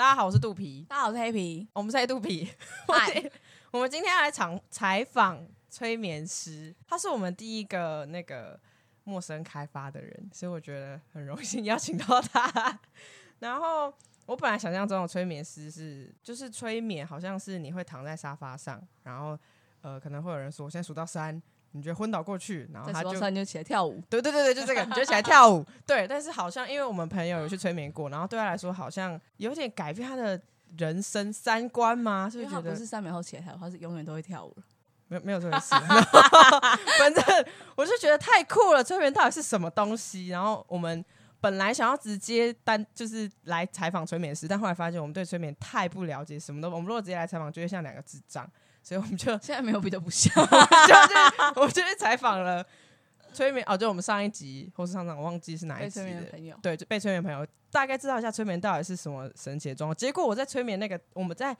大家好，我是肚皮，大家好，我是黑皮。我们是黑肚皮。嗨 我们今天要来采采访催眠师，他是我们第一个那个陌生开发的人，所以我觉得很荣幸邀请到他。然后我本来想象中的催眠师是，就是催眠，好像是你会躺在沙发上，然后呃，可能会有人说，我现在数到三，你觉得昏倒过去，然后他就手上就起来跳舞，对对对对，就这个，你就起来跳舞。对，但是好像因为我们朋友有去催眠过，然后对他来说好像有点改变他的人生三观吗？是不是觉得不是三秒后起来跳舞，他是永远都会跳舞了。没有没有这回事？反正我就觉得太酷了，催眠到底是什么东西？然后我们本来想要直接单就是来采访催眠师，但后来发现我们对催眠太不了解，什么都我们如果直接来采访，就会像两个智障，所以我们就现在没有比较不像，就是我们就去采访了催眠哦，就我们上一集或是上上我忘记是哪一集被催眠的的，朋友。对，就被催眠朋友大概知道一下催眠到底是什么神奇的状况。结果我在催眠那个我们在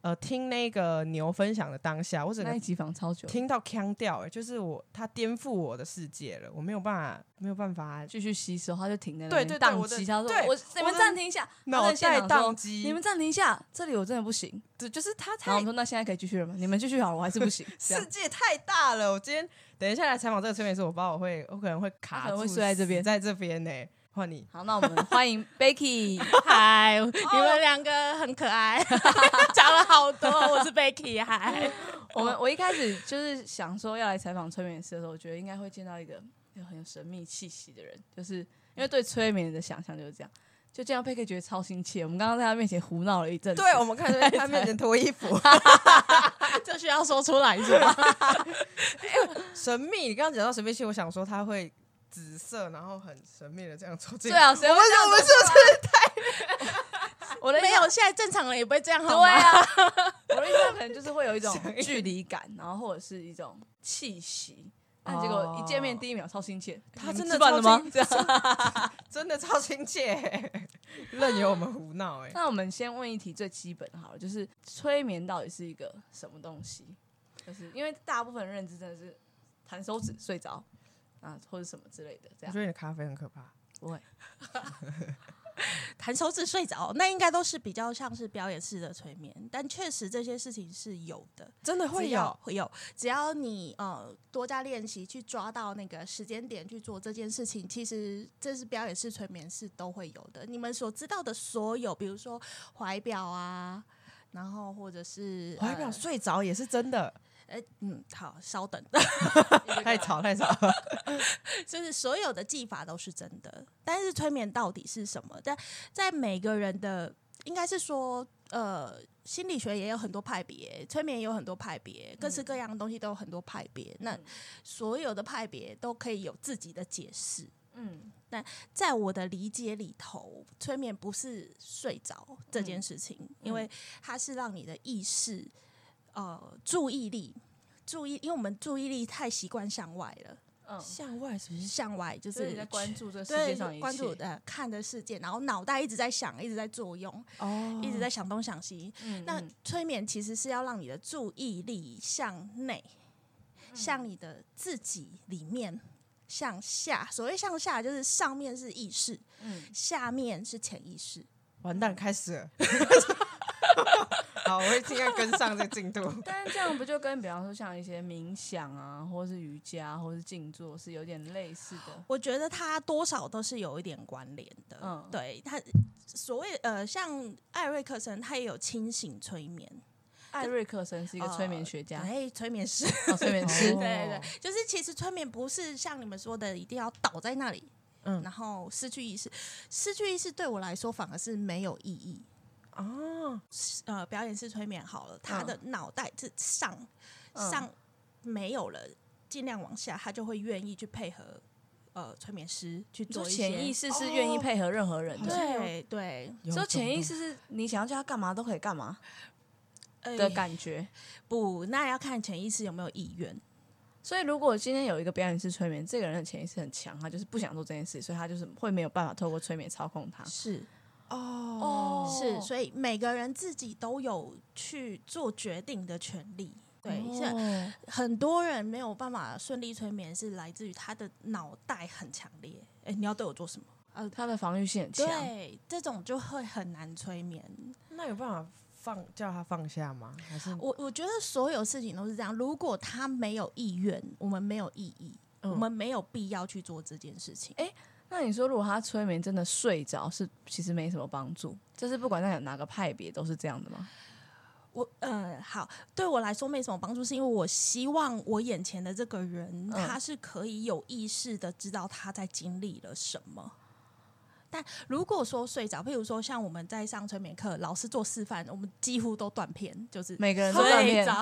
呃听那个牛分享的当下，我整个那一集访超久，听到腔调，哎，就是我他颠覆我的世界了，我没有办法没有办法继续吸收，他就停在那对对对我的机。他说：“对我你们我暂停一下。”他脑袋宕机，你们暂停一下，这里我真的不行。对就是他然后我说：“那现在可以继续了吗？你们继续好了，我还是不行。”世界太大了。我今天等一下来采访这个催眠师，我不知道我会我可能会卡住，他可能会睡在这边在这边呢。换你，好，那我们欢迎 Becky。嗨，你们两个很可爱，讲了好多。我是 Becky，嗨，我们我一开始就是想说要来采访催眠师的时候，我觉得应该会见到一个有很有神秘气息的人，就是因为对催眠的想象就是这样。就见到贝克觉得超亲切，我们刚刚在他面前胡闹了一阵子。对我们看在他面前脱衣服，就需要说出来是吗？神秘。你刚刚讲到神秘性，我想说他会紫色，然后很神秘的这样走进。对啊，谁我们会这样我们子是不是 我的没有，现在正常人也不会这样好对吗？啊，我的印象可能就是会有一种距离感，然后或者是一种气息。但结果一见面第一秒超亲切，他你们真的吃饭了吗？超亲这样。真的超亲切，任由我们胡闹哎。那我们先问一题最基本的好了，就是催眠到底是一个什么东西？就是因为大部分人认知真的是弹手指睡着啊，或者什么之类的，这样我觉得你的咖啡很可怕。不会。弹手指睡着，那应该都是比较像是表演式的催眠，但确实这些事情是有的，真的只要会有，只要你呃多加练习，去抓到那个时间点去做这件事情，其实这是表演式催眠是都会有的。你们所知道的所有，比如说怀表啊，然后或者是怀表呃睡着也是真的，哎、嗯，好，稍等，太 吵太吵。就是所有的技法都是真的，但是催眠到底是什么？但在每个人的，应该是说，呃，心理学也有很多派别，催眠也有很多派别，各式各样的东西都有很多派别。那所有的派别都可以有自己的解释。嗯，在我的理解里头，催眠不是睡着这件事情，因为它是让你的意识，呃，注意力，注意，因为我们注意力太习惯向外了，嗯，向外是不是？向外就是在关注这世界上关注呃看的世界，然后脑袋一直在想，一直在作用，哦一直在想东想西。嗯那嗯催眠其实是要让你的注意力向内，向你的自己里面向下。所谓向下，就是上面是意识，嗯，下面是潜意识。完蛋，开始了。好，我会尽量跟上这个进度。但是这样不就跟比方说像一些冥想啊，或是瑜伽，或是静坐是有点类似的？我觉得它多少都是有一点关联的。嗯对它所谓呃，像艾瑞克森，他也有清醒催眠，艾瑞克森是一个催眠学家，哎，催眠师。哦，催眠师，哦对对对，就是其实催眠不是像你们说的一定要倒在那里，嗯。然后失去意识。失去意识对我来说反而是没有意义。哦，呃，表演式催眠好了，他的脑袋是上、嗯。上没有了，尽量往下，他就会愿意去配合呃催眠师去做一些潜意识是愿意配合任何人的，对对，说有种潜意识是你想要叫他干嘛都可以干嘛？呃的感觉。不，那要看潜意识有没有意愿。所以，如果今天有一个表演式催眠，这个人的潜意识很强，他就是不想做这件事，所以他就是会没有办法透过催眠操控他。是哦是，所以每个人自己都有去做决定的权利。对，像哦很多人没有办法顺利催眠，是来自于他的脑袋很强烈。哎，你要对我做什么呃，他的防御性很强。对，这种就会很难催眠。那有办法放叫他放下吗？还是我我觉得所有事情都是这样，如果他没有意愿，我们没有意义，嗯我们没有必要去做这件事情。哎那你说，如果他催眠真的睡着，是其实没什么帮助，就是不管在哪个派别都是这样的吗？我嗯，好，对我来说没什么帮助，是因为我希望我眼前的这个人，嗯他是可以有意识的知道他在经历了什么。但如果说睡着，譬如说像我们在上催眠课，老师做示范，我们几乎都断片，就是每个人都断片着，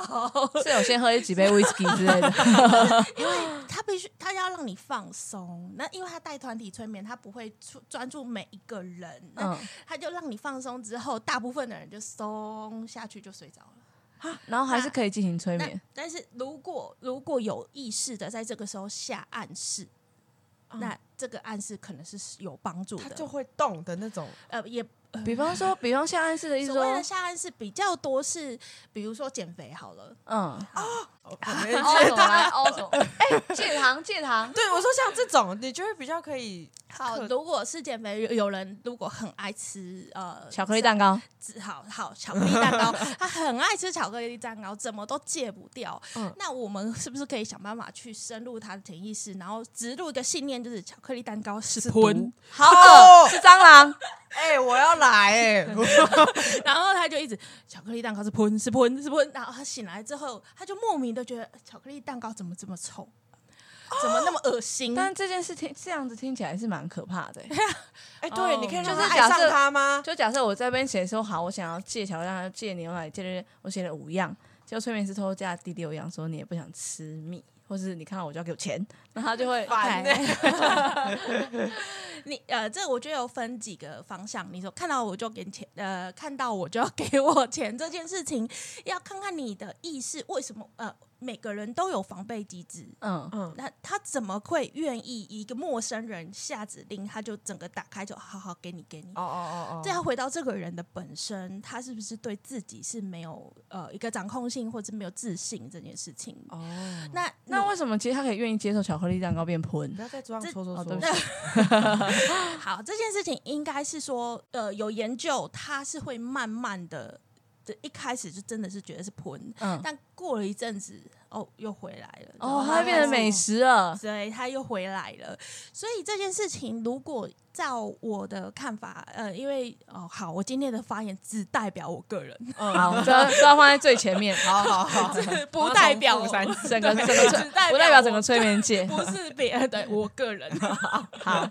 是有先喝几杯 whisky 之类的。因为他必须他要让你放松。那因为他带团体催眠，他不会专专注每一个人，那嗯，他就让你放松之后，大部分的人就松下去就睡着了。然后还是可以进行催眠。但是如果如果有意识的在这个时候下暗示，嗯那这个暗示可能是有帮助的。他就会动的那种？呃也比方说，比方下暗示的意思说所谓的，下暗示比较多是，比如说减肥好了，嗯，我没凹什么来凹什么？哎，戒糖戒糖，对，我说像这种，你就会比较可以好，可如果是减肥，有有人如果很爱吃呃巧克力蛋糕，吃好好巧克力蛋糕，他很爱吃巧克力蛋糕，怎么都戒不掉。嗯那我们是不是可以想办法去深入他的潜意识，然后植入一个信念，就是巧克力蛋糕是毒，好恶是蟑螂。哎、我要来哎、然后他就一直巧克力蛋糕是喷是喷是喷，然后他醒来之后，他就莫名的觉得巧克力蛋糕怎么这么臭，怎么那么恶心？但这件事听这样子听起来是蛮可怕的欸。哎、对，哦你可以让就是他爱上假设他吗？就假设我在那边写说好，我想要借巧克力蛋糕、戒牛奶、戒这些，我写了五样，结果催眠师偷偷加第六样，说你也不想吃蜜，或是你看到我就要给我钱，那他就会烦呢、你呃，这我觉得有分几个方向。你说看到我就给钱，呃，看到我就要给我钱这件事情，要看看你的意识为什么呃，每个人都有防备机制。嗯，嗯，那他怎么会愿意一个陌生人下指令，他就整个打开，就好好给你给你？哦哦哦哦，这要回到这个人的本身，他是不是对自己是没有呃一个掌控性，或者没有自信这件事情？哦，那那你为什么其实他可以愿意接受巧克力蛋糕变喷不？要再装这搓搓搓好，这件事情应该是说，呃，有研究，他是会慢慢的，这一开始就真的是觉得是喷，嗯，但过了一阵子，哦，又回来了，哦，它会变成美食了。对，它又回来了。所以这件事情，如果照我的看法，呃，因为哦，好，我今天的发言只代表我个人，嗯，好，这要这要放在最前面，好好好，不代表整个整个只催代不代表整我个催眠界。不是别人，对我个人。好，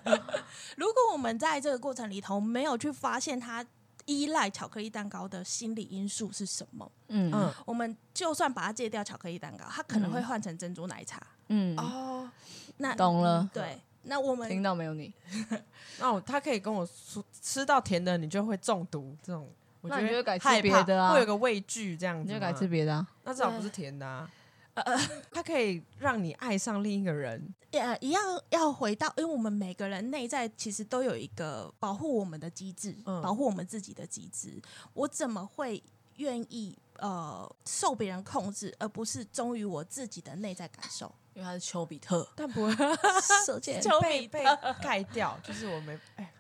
如果我们在这个过程里头没有去发现他依赖巧克力蛋糕的心理因素是什么，嗯嗯我们就算把它戒掉巧克力蛋糕，它可能会换成珍珠奶茶。嗯，哦，那懂了。对，那我们听到没有你？那我他可以跟我说，吃到甜的你就会中毒，这种我觉得改吃别的啊会有个畏惧这样子，你就改吃别的啊。那至少不是甜的啊。它可以让你爱上另一个人，呃一样要回到，因为我们每个人内在其实都有一个保护我们的机制，嗯。保护我们自己的机制。我怎么会愿意呃受别人控制，而不是忠于我自己的内在感受？因为他是丘比特，但不会。射箭被被盖掉，就是我没哎，还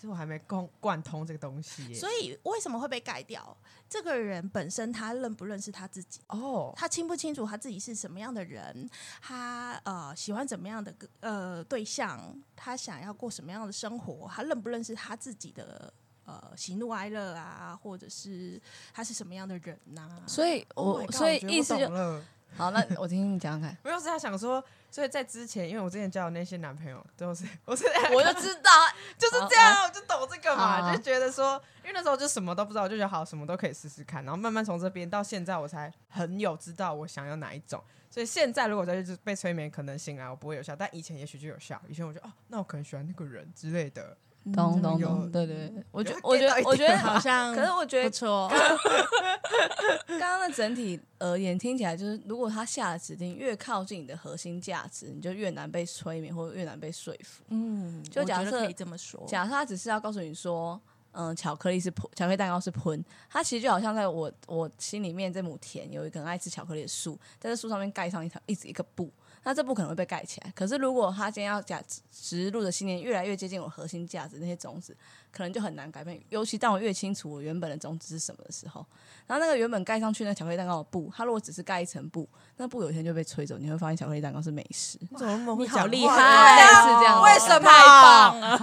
是我还没贯贯通这个东西。所以为什么会被改掉？这个人本身他认不认识他自己？哦，他清不清楚他自己是什么样的人？他呃喜欢怎么样的呃对象？他想要过什么样的生活？他认不认识他自己的呃喜怒哀乐啊？或者是他是什么样的人呐、所以 Oh 我所以意思就。好，那我听听你讲讲看。没有是他想说，所以在之前，因为我之前交的那些男朋友都是，我是 我就知道，就是这样，我就懂这个嘛，就觉得说，因为那时候就什么都不知道，我就觉得好，什么都可以试试看，然后慢慢从这边到现在，我才很有知道我想要哪一种。所以现在如果再去被催眠，可能醒来我不会有效，但以前也许就有效。以前我就哦，那我可能喜欢那个人之类的。懂懂有懂，对对对，我觉有我觉得我觉得好像可是我觉得不错，刚刚的整体而言，听起来就是，如果他下的指令越靠近你的核心价值，你就越难被催眠，或者越难被说服。嗯，就假设可以这么说，假设他只是要告诉你说，嗯，巧克力是喷，巧克力蛋糕是喷，它其实就好像在我我心里面这亩田有一个很爱吃巧克力的树，在这树上面盖上一条一直一个布，那这不可能会被盖起来。可是如果他今天要假植入的信念越来越接近我核心价值，那些种子可能就很难改变。尤其当我越清楚我原本的种子是什么的时候，然后那个原本盖上去那巧克力蛋糕的布，它如果只是盖一层布，那布有一天就被吹走，你会发现巧克力蛋糕是美食。你怎么那么会你好厉害类似这样，为什么？太棒了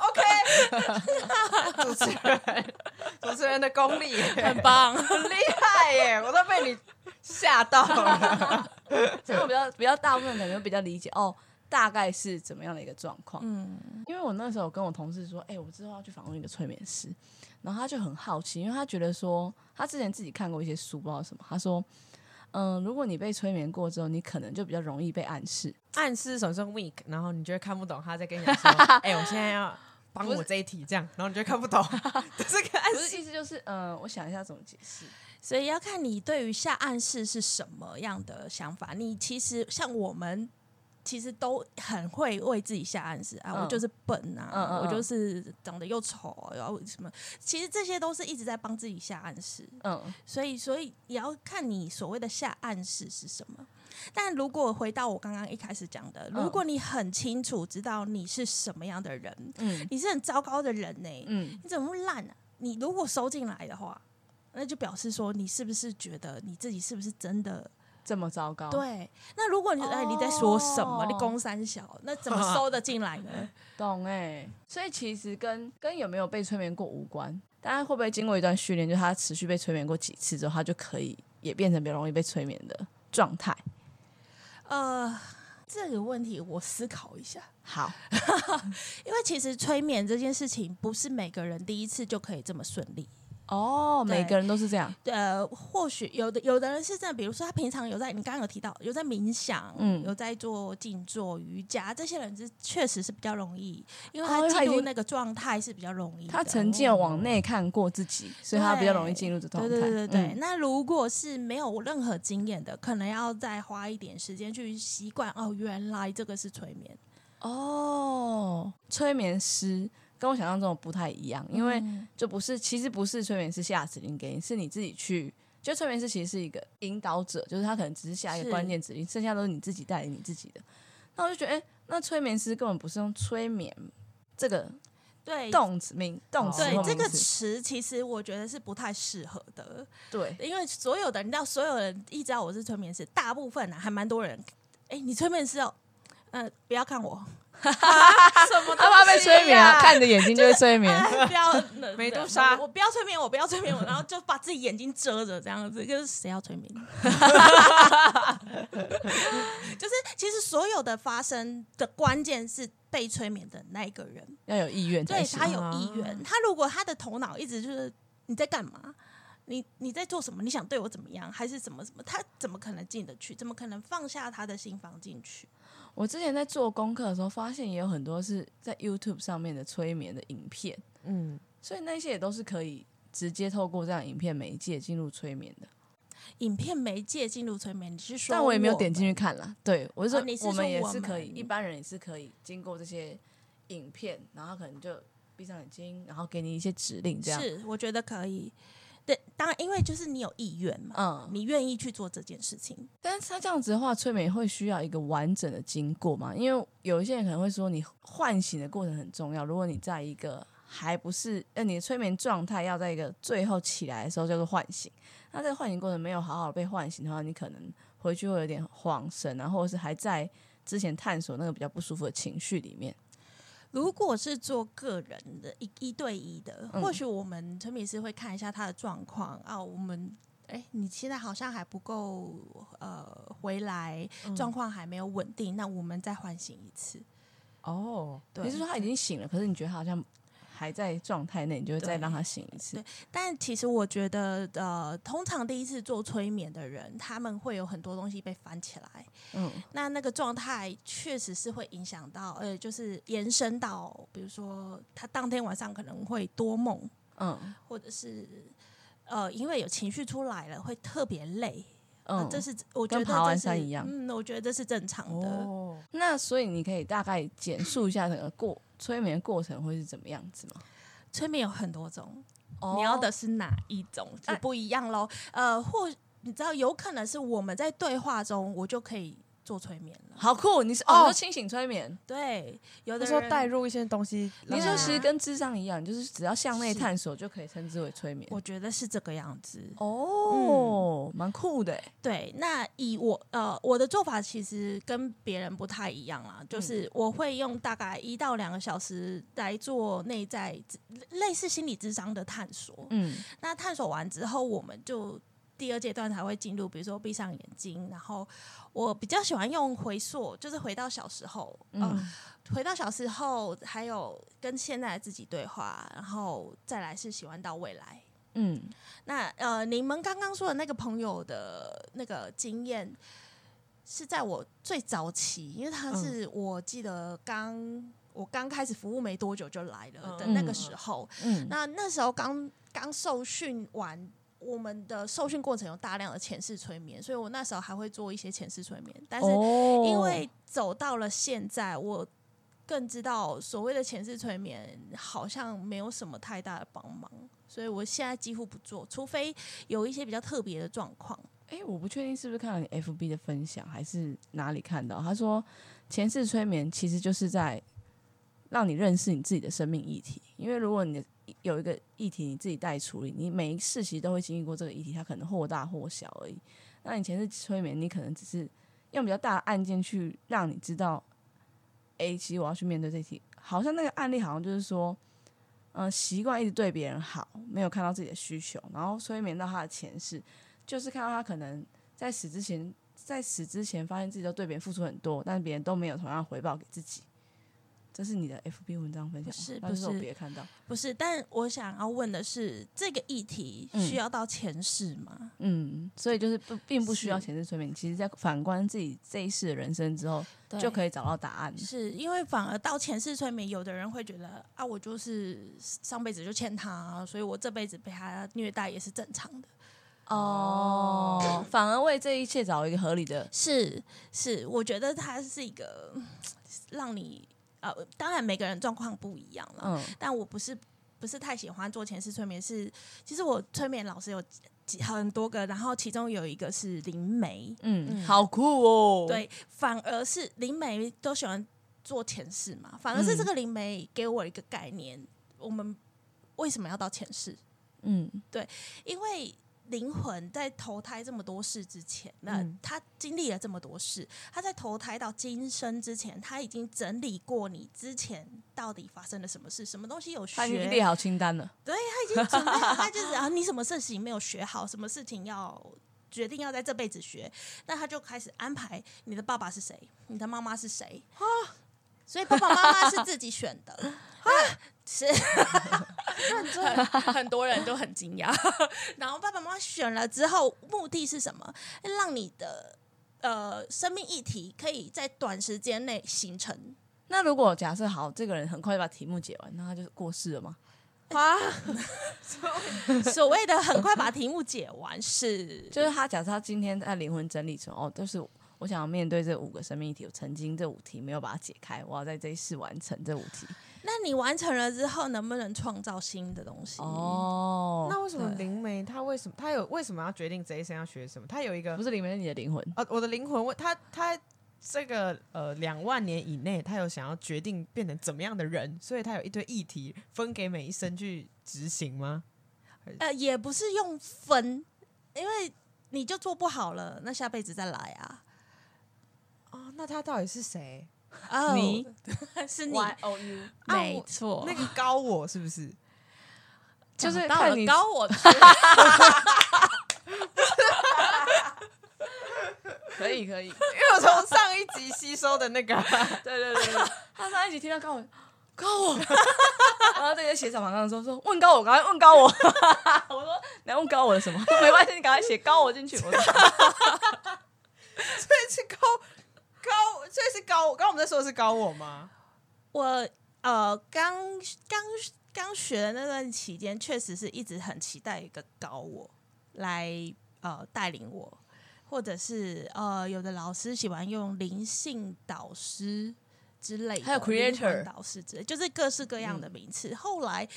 ，OK，主持人，主持人的功力耶很棒。很厉害耶，我都被你吓到了。这样我比较比较大部分可能比较理解哦，大概是怎么样的一个状况。嗯，因为我那时候跟我同事说，哎、我之后要去访问一个催眠师，然后他就很好奇，因为他觉得说他之前自己看过一些书，不知道什么，他说，嗯、如果你被催眠过之后，你可能就比较容易被暗示。暗示什么是 weak，然后你就会看不懂他在跟你讲说，哎、我现在要帮我这一题，这样，然后你就会看不懂，这是个暗示。意思就是，嗯、我想一下怎么解释。所以要看你对于下暗示是什么样的想法。你其实像我们。其实都很会为自己下暗示啊，嗯我就是笨啊，嗯嗯嗯我就是长得又丑，然后什么，其实这些都是一直在帮自己下暗示。嗯，所以，所以也要看你所谓的下暗示是什么。但如果回到我刚刚一开始讲的，嗯如果你很清楚知道你是什么样的人，嗯你是很糟糕的人呢、嗯，你怎么那么烂呢、你如果收进来的话，那就表示说你是不是觉得你自己是不是真的这么糟糕。，对？那如果你哎、你在说什么？哦你攻三小，那怎么收得进来呢？懂哎、所以其实跟跟有没有被催眠过无关，大家会不会经过一段训练，就他持续被催眠过几次之后，他就可以也变成比较容易被催眠的状态。呃，这个问题我思考一下。好，因为其实催眠这件事情不是每个人第一次就可以这么顺利。哦，每个人都是这样。呃，或许有的有的人是这样，比如说他平常有在你刚刚有提到有在冥想，嗯有在做静坐、瑜伽，这些人是确实是比较容易，因为哦他他进入那个状态是比较容易的。他曾经有往内看过自己，所以他比较容易进入这状态。对对对对对。嗯那如果是没有任何经验的，可能要再花一点时间去习惯。哦，原来这个是催眠，哦，催眠师跟我想象中的不太一样，因为嗯就不是，其实不是催眠师下指令给你，是你自己去。就催眠师其实是一个引导者，就是他可能只是下一个关键指令，剩下都是你自己带领你自己的。那我就觉得，哎、那催眠师根本不是用催眠这个对。动词名动词对这个名词词，其实我觉得是不太适合的。对，因为所有的，你知道，所有人一知道我是催眠师，大部分啊，还蛮多人，哎、你催眠师哦，呃，不要看我，什么他怕被催眠啊，看你的眼睛就会催眠。哎不要美杜莎我我不要催眠我，不要催眠我，然后就把自己眼睛遮着，这样子，就是谁要催眠？就是其实所有的发生的关键是被催眠的那一个人，要有意愿。对他有意愿。他如果他的头脑一直就是你在干嘛？你你在做什么？你想对我怎么样？还是怎么怎么？他怎么可能进得去？怎么可能放下他的心房进去？我之前在做功课的时候，发现也有很多是在 YouTube 上面的催眠的影片，嗯，所以那些也都是可以直接透过这样影片媒介进入催眠的。影片媒介进入催眠，你是说？但我也没有点进去。看啦。对我是说，哦你是我们也是可以，一般人也是可以经过这些影片，然后可能就闭上眼睛，然后给你一些指令，这样。是，我觉得可以。对，当然，因为就是你有意愿嘛，嗯，你愿意去做这件事情。但是他这样子的话，催眠会需要一个完整的经过嘛？因为有一些人可能会说，你唤醒的过程很重要。如果你在一个还不是呃你的催眠状态，要在一个最后起来的时候叫做唤醒。那这个唤醒过程没有好好被唤醒的话，你可能回去会有点晃神啊，或者是还在之前探索那个比较不舒服的情绪里面。如果是做个人的一一对一的，嗯或许我们陈敏师会看一下他的状况啊。我们哎，你现在好像还不够呃回来，状况还没有稳定，那我们再唤醒一次。哦，对，你是说他已经醒了，可是你觉得他好像还在状态内，你就会再让他醒一次对。但其实我觉得，呃，通常第一次做催眠的人，他们会有很多东西被翻起来。嗯，那那个状态确实是会影响到，呃，就是延伸到，比如说他当天晚上可能会多梦，嗯或者是呃，因为有情绪出来了，会特别累。嗯，呃这是我觉得跟爬完山一样嗯，我觉得这是正常的。哦，那所以你可以大概简述一下整个过催眠过程会是怎么样子吗？催眠有很多种，哦你要的是哪一种就哎不一样喽。呃，或你知道，有可能是我们在对话中，我就可以做催眠了。好酷！你是哦哦，你说清醒催眠，对，有的那时候人带入一些东西，你说其实跟智商一样，就是只要向内探索就可以称之为催眠。我觉得是这个样子。哦，蛮酷的欸。对，那以我呃我的做法其实跟别人不太一样啦，嗯就是我会用大概一到两个小时来做内在类似心理智商的探索。嗯那探索完之后，我们就第二阶段才会进入，比如说闭上眼睛，然后我比较喜欢用回溯，就是回到小时候，嗯、嗯回到小时候，还有跟现在的自己对话，然后再来是喜欢到未来。嗯。那呃，你们刚刚说的那个朋友的那个经验，是在我最早期，因为他是、我记得刚我刚开始服务没多久就来了的那个时候。嗯。那那时候刚刚受训完，我们的受训过程有大量的前世催眠，所以我那时候还会做一些前世催眠，但是因为走到了现在，我更知道所谓的前世催眠好像没有什么太大的帮忙，所以我现在几乎不做，除非有一些比较特别的状况。哎、我不确定是不是看了你 FB 的分享，还是哪里看到。他说，前世催眠其实就是在让你认识你自己的生命议题。因为如果你有一个议题你自己带处理，你每一次其实都会经历过这个议题，它可能或大或小而已。那你前世催眠，你可能只是用比较大的案件去让你知道，哎、其实我要去面对这题。好像那个案例好像就是说，嗯、习惯一直对别人好，没有看到自己的需求，然后催眠到他的前世。就是看到他可能在死之前，在死之前发现自己都对别人付出很多，但是别人都没有同样回报给自己。这是你的 FB 文章分享吗，不是我不是别看到。不是，但我想要问的是，这个议题嗯需要到前世吗？嗯，所以就是不并不需要前世催眠，其实在反观自己这一世的人生之后，就可以。找到答案。是因为反而到前世催眠，有的人会觉得啊，我就是上辈子就欠他，所以我这辈子被他虐待也是正常的。哦，反而为这一切找一个合理的。是是，我觉得它是一个嗯让你呃，当然每个人状况不一样了，嗯但我不是不是太喜欢做前世催眠，是其实我催眠老师有几很多个，然后其中有一个是灵媒，嗯，好酷哦。，对，反而是灵媒都喜欢做前世嘛，反而是这嗯个灵媒给我一个概念，我们为什么要到前世？嗯对因为灵魂在投胎这么多世之前，那嗯。他经历了这么多事，他在投胎到今生之前，他已经整理过你之前到底发生了什么事，什么东西有学，他已经列好清单了。对他已经准备好，他就是啊，你什么事情没有学好，什么事情要决定要在这辈子学，那他就开始安排你的爸爸是谁，你的妈妈是谁。啊，所以爸爸妈妈是自己选的。啊，是很很多人都很惊讶。然后爸爸妈妈选了之后，目的是什么？让你的呃生命议题可以在短时间内形成。那如果假设好，这个人很快就把题目解完，那他就过世了吗？啊，所谓的很快把题目解完是，就是他假设他今天在灵魂整理成哦，就是我想要面对这五个生命议题，我曾经这五题没有把它解开，我要在这一世完成这五题。那你完成了之后，能不能创造新的东西？哦，那为什么灵媒他为什么他有为什么要决定这一生要学什么？他有一个不是灵媒是你的灵魂？呃，我的灵魂问他他这个呃两万年以内，他有想要决定变成怎么样的人，所以他有一堆议题分给每一生去执行吗？呃，也不是用分，因为你就做不好了，那下辈子再来啊。哦，那他到底是谁？哦你。是你，O U，没错，那个高我是不是？就是讲到看你了高我 可以可以，因为我从上一集吸收的那个，对对对对，他上一集听到高我高我，然后这个写小旁的时候说问高我，赶快问高我，我说你要问高我的什么？没关系，你赶快写高我进去。我说所以是高高，所以是高。刚刚我们在说的是高我吗？我呃刚刚刚学的那段期间，确实是一直很期待一个高我来呃带领我，或者是呃有的老师喜欢用灵性导师之类的，还有 creator 导师之类，就是各式各样的名词。后来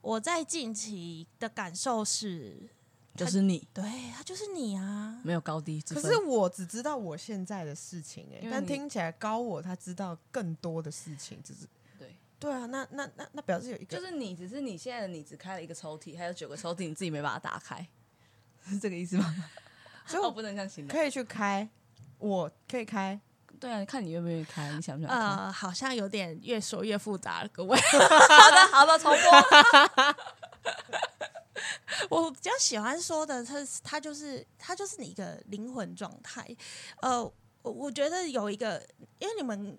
我在近期的感受是。就是你，对他就是你啊。没有高低之分。可是我只知道我现在的事情哎、因为你但听起来高我他知道更多的事情，只是对，对啊，那那那那表示有一个就是你，只是你现在的你只开了一个抽屉，还有九个抽屉，你自己没把它打开，是这个意思吗？所以我不能这样形容。可以去开，我可以开，对啊，看你愿不愿意开，你想不想开？呃，好像有点越说越复杂了，各位。好的，好的，重播。我比较喜欢说的，它是它就是它就是你一个灵魂状态。呃，我我觉得有一个，因为你们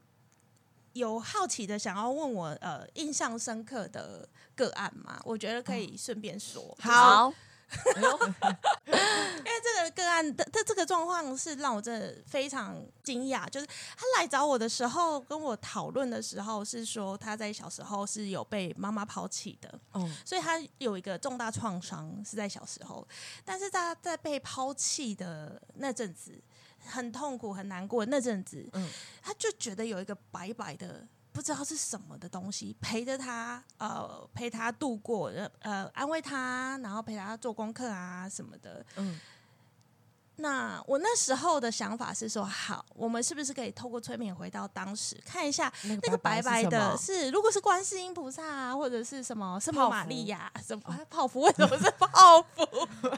有好奇的想要问我呃印象深刻的个案嘛，我觉得可以顺便说。好，因为这个个案的他这个状况是让我真的非常惊讶，就是他来找我的时候，跟我讨论的时候是说他在小时候是有被妈妈抛弃的，哦，所以他有一个重大创伤是在小时候，但是他在被抛弃的那阵子，很痛苦、很难过那阵子，嗯他就觉得有一个白白的。不知道是什么的东西陪着他，呃，陪他度过，呃，安慰他，然后陪他做功课啊什么的。嗯，那我那时候的想法是说，好，我们是不是可以透过催眠回到当时，看一下那那个白白的是是，如果是观世音菩萨啊，或者是什么圣母玛利亚，什么泡芙？为什么是泡芙？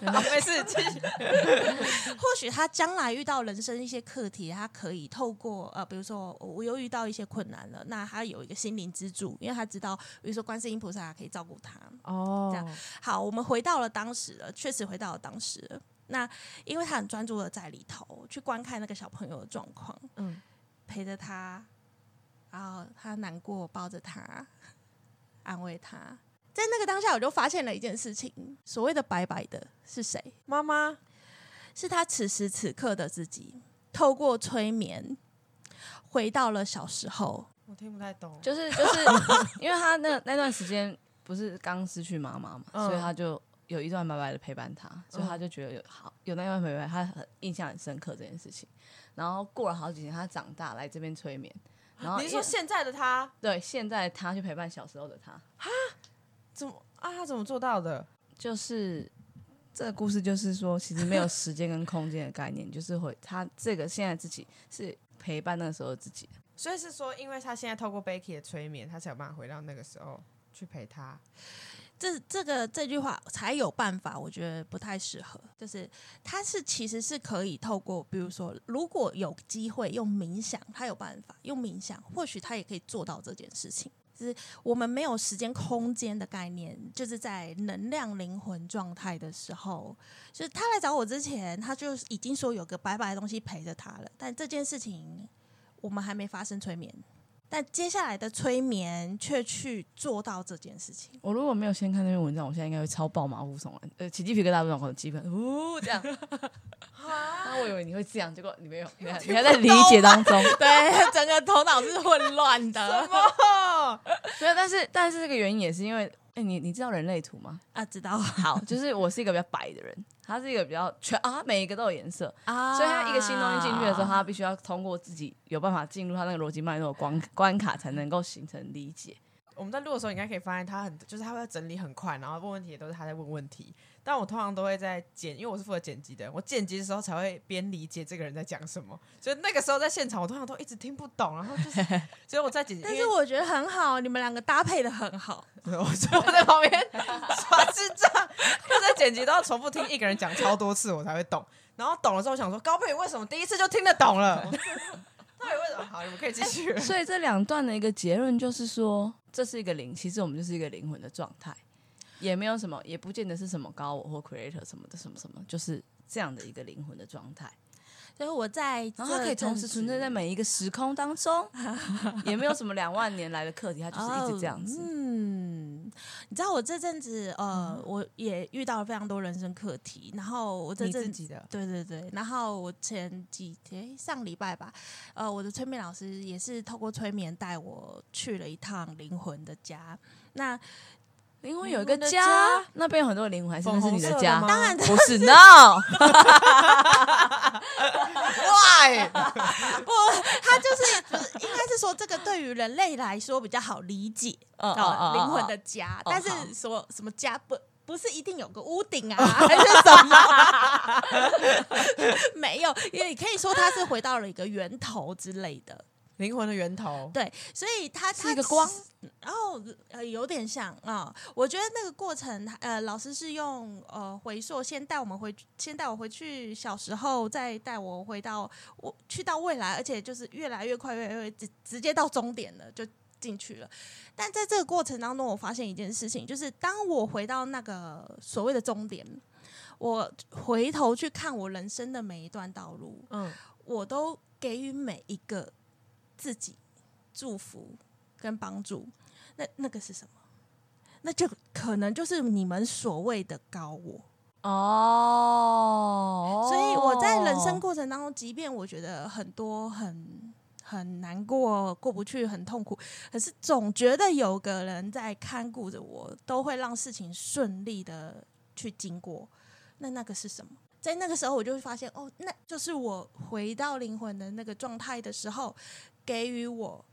好 没事，继续。或许他将来遇到人生一些课题，他可以透过呃，比如说我又遇到一些困难了，那他有一个心灵支柱，因为他知道，比如说观世音菩萨可以照顾他。哦，这样好，我们回到了当时了，确实回到了当时了。那因为他很专注的在里头去观看那个小朋友的状况，嗯，陪着他，然后他难过，抱着他，安慰他。在那个当下，我就发现了一件事情：所谓的白白的是谁？妈妈，是他此时此刻的自己，透过催眠回到了小时候。我听不太懂，就是就 是因为他那那段时间不是刚失去妈妈嘛，嗯所以他就有一段白白的陪伴他，所以他就觉得有好有那段陪伴，他很印象很深刻这件事情。然后过了好几年，他长大来这边催眠，然后你是说现在的他对现在他去陪伴小时候的他，怎么啊？他怎么做到的？就是这个故事，就是说其实没有时间跟空间的概念，就是会他这个现在自己是陪伴那个时候的自己。所以是说，因为他现在透过 Becky 的催眠，他才有办法回到那个时候去陪他。这这个这句话才有办法，我觉得不太适合。就是他是其实是可以透过，比如说，如果有机会用冥想，他有办法用冥想，或许他也可以做到这件事情。就是我们没有时间空间的概念，就是在能量灵魂状态的时候，就是他来找我之前，他就已经说有个白白的东西陪着他了，但这件事情我们还没发生催眠。但接下来的催眠却去做到这件事情，我如果没有先看那篇文章，我现在应该会超爆马虎悚然，呃，起鸡皮疙瘩不爽，我的鸡皮疙瘩，呜这样。那我以为你会这样，结果你没有，你还你还在 理解当中。对，整个头脑是混乱的。所以，但是但是这个原因也是因为，哎、你你知道人类图吗？啊，知道 好，就是我是一个比较白的人，他是一个比较全啊，每一个都有颜色，啊所以他一个新东西进去的时候，他必须要通过自己有办法进入他那个逻辑脉络的关关卡，才能够形成理解。我们在录的时候，应该可以发现他很，就是他会整理很快，然后问问题也都是他在问问题。但我通常都会在剪，因为我是负责剪辑的人，我剪辑的时候才会边理解这个人在讲什么。所以那个时候在现场，我通常都一直听不懂，然后就是，所以我在剪辑，但是我觉得很好，你们两个搭配的很好。我所以我在旁边耍智障，我在剪辑都要重复听一个人讲超多次，我才会懂。然后懂了之后，我想说高佩宇为什么第一次就听得懂了？到底为什么？好，你们可以继续了。所以这两段的一个结论就是说，这是一个灵，其实我们就是一个灵魂的状态，也没有什么，也不见得是什么高我或 creator 什么的什么什么，就是这样的一个灵魂的状态。所以我在，然后它可以同时存在在每一个时空当中，也没有什么两万年来的课题，它就是一直这样子。哦嗯，你知道我这阵子呃，我也遇到了非常多人生课题，然后我这阵子的对对对，然后我前几天上礼拜吧，呃，我的催眠老师也是透过催眠带我去了一趟灵魂的家。那灵魂有一个家家，那边有很多灵魂，还是那是你的家？的当然不是，no，Why？不，他就是不是应该是说这个对于人类来说比较好理解哦哦，灵魂的家，但是说什么家不不是一定有个屋顶啊，还是什么？没有，也可以说他是回到了一个源头之类的。灵魂的源头。对，所以他是一个光，然后呃有点像啊、我觉得那个过程，呃，老师是用呃回溯，先带我们回，先带我回去小时候，再带我回到我去到未来，而且就是越来越快，越来越直直接到终点了，就进去了。但在这个过程当中，我发现一件事情，就是当我回到那个所谓的终点，我回头去看我人生的每一段道路，嗯，我都给予每一个自己祝福跟帮助。那那个是什么？那就可能就是你们所谓的高我。哦，所以我在人生过程当中，即便我觉得很多很很难过、过不去、很痛苦，可是总觉得有个人在看顾着我，都会让事情顺利的去经过。那那个是什么？在那个时候，我就会发现，哦，那就是我回到灵魂的那个状态的时候，给予我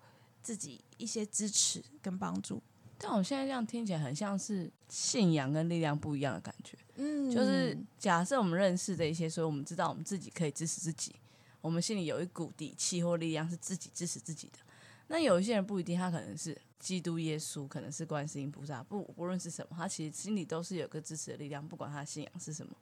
自己一些支持跟帮助。但我现在这样听起来很像是信仰跟力量不一样的感觉。嗯就是假设我们认识的一些，所以我们知道我们自己可以支持自己，我们心里有一股底气或力量是自己支持自己的。那有一些人不一定，他可能是基督耶稣，可能是观世音菩萨，不不论是什么，他其实心里都是有个支持的力量，不管他的信仰是什么，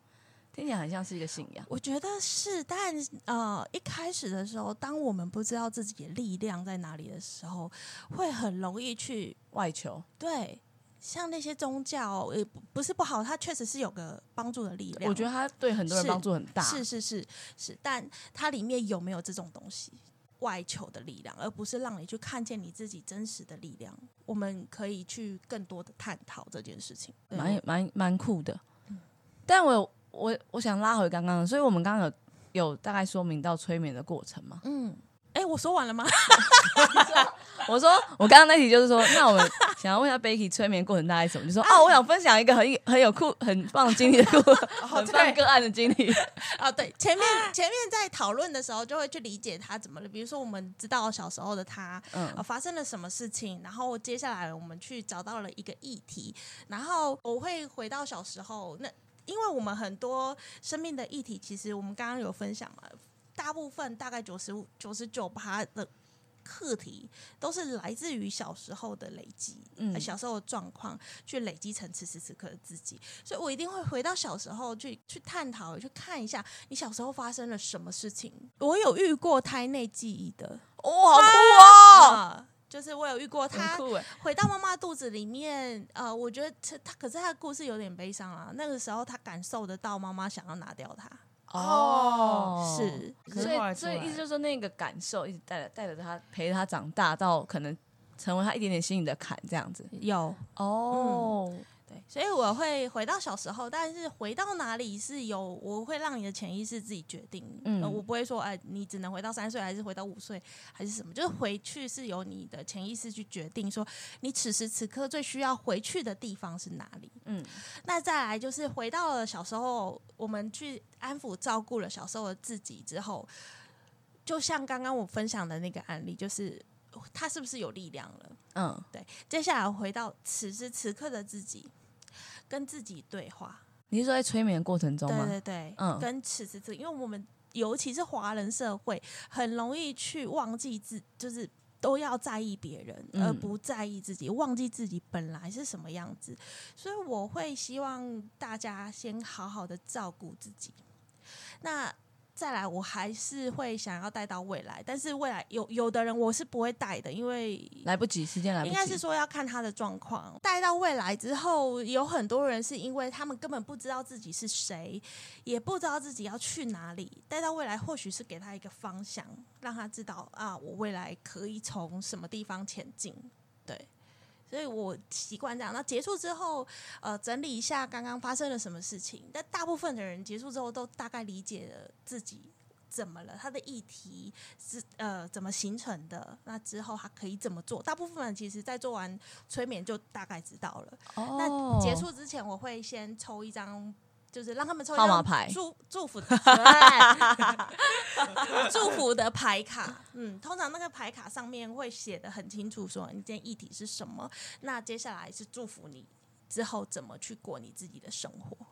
听起来很像是一个信仰。我觉得是，但呃，一开始的时候，当我们不知道自己的力量在哪里的时候，会很容易去外求，对像那些宗教，也不不是不好，它确实是有个帮助的力量。我觉得它对很多人帮助很大。是是是是，但它里面有没有这种东西？外求的力量，而不是让你去看见你自己真实的力量。我们可以去更多的探讨这件事情。蛮蛮蛮酷的。但我有我我想拉回刚刚的，所以我们刚刚有有大概说明到催眠的过程嘛？嗯，哎，我说完了吗？我说我刚刚那题就是说，那我们想要问一下 Becky 催眠过程大概是什么？就说哦，我想分享一个很很有酷、很棒的经历的故，很棒个案的经历。啊，对，前面前面在讨论的时候，就会去理解他怎么了。比如说，我们知道小时候的他，嗯呃，发生了什么事情，然后接下来我们去找到了一个议题，然后我会回到小时候，那因为我们很多生命的议题，其实我们刚刚有分享嘛，大部分大概九十五、九十九趴的。课题都是来自于小时候的累积，嗯呃小时候的状况去累积成此时此刻的自己，所以我一定会回到小时候去去探讨，去看一下你小时候发生了什么事情。我有遇过胎内记忆的，哇、好酷哦！啊，就是我有遇过他回到妈妈肚子里面，呃，我觉得他他可是他的故事有点悲伤啊。那个时候他感受得到妈妈想要拿掉他，哦。是所以所以意思就是说，那个感受一直带着带着他，陪着他长大，到可能成为他一点点心里的坎，这样子。有。哦，对，所以我会回到小时候，但是回到哪里是有，我会让你的潜意识自己决定。嗯呃我不会说，哎、你只能回到三岁，还是回到五岁，还是什么？就是回去是由你的潜意识去决定，说你此时此刻最需要回去的地方是哪里。嗯，那再来就是回到了小时候，我们去安抚照顾了小时候的自己之后，就像刚刚我分享的那个案例，就是他是不是有力量了？嗯，对，接下来回到此时此刻的自己，跟自己对话。你是说在催眠的过程中对吗？对对，嗯跟此时此刻，因为我们尤其是华人社会，很容易去忘记自，就是都要在意别人，嗯而不在意自己，忘记自己本来是什么样子。所以我会希望大家先好好的照顾自己。那再来，我还是会想要带到未来，但是未来有有的人我是不会带的，因为来不及，时间来不及。应该是说要看他的状况。带到未来之后，有很多人是因为他们根本不知道自己是谁，也不知道自己要去哪里。带到未来，或许是给他一个方向，让他知道啊，我未来可以从什么地方前进。对。所以我习惯这样。那结束之后，呃，整理一下刚刚发生了什么事情。但大部分的人结束之后，都大概理解了自己怎么了，他的议题是呃怎么形成的，那之后他可以怎么做。大部分人其实在做完催眠就大概知道了。哦那结束之前，我会先抽一张。就是让他们抽号码牌祝祝福 的 祝福的牌卡，嗯，通常那个牌卡上面会写的很清楚，说你今天议题是什么。那接下来是祝福你之后怎么去过你自己的生活。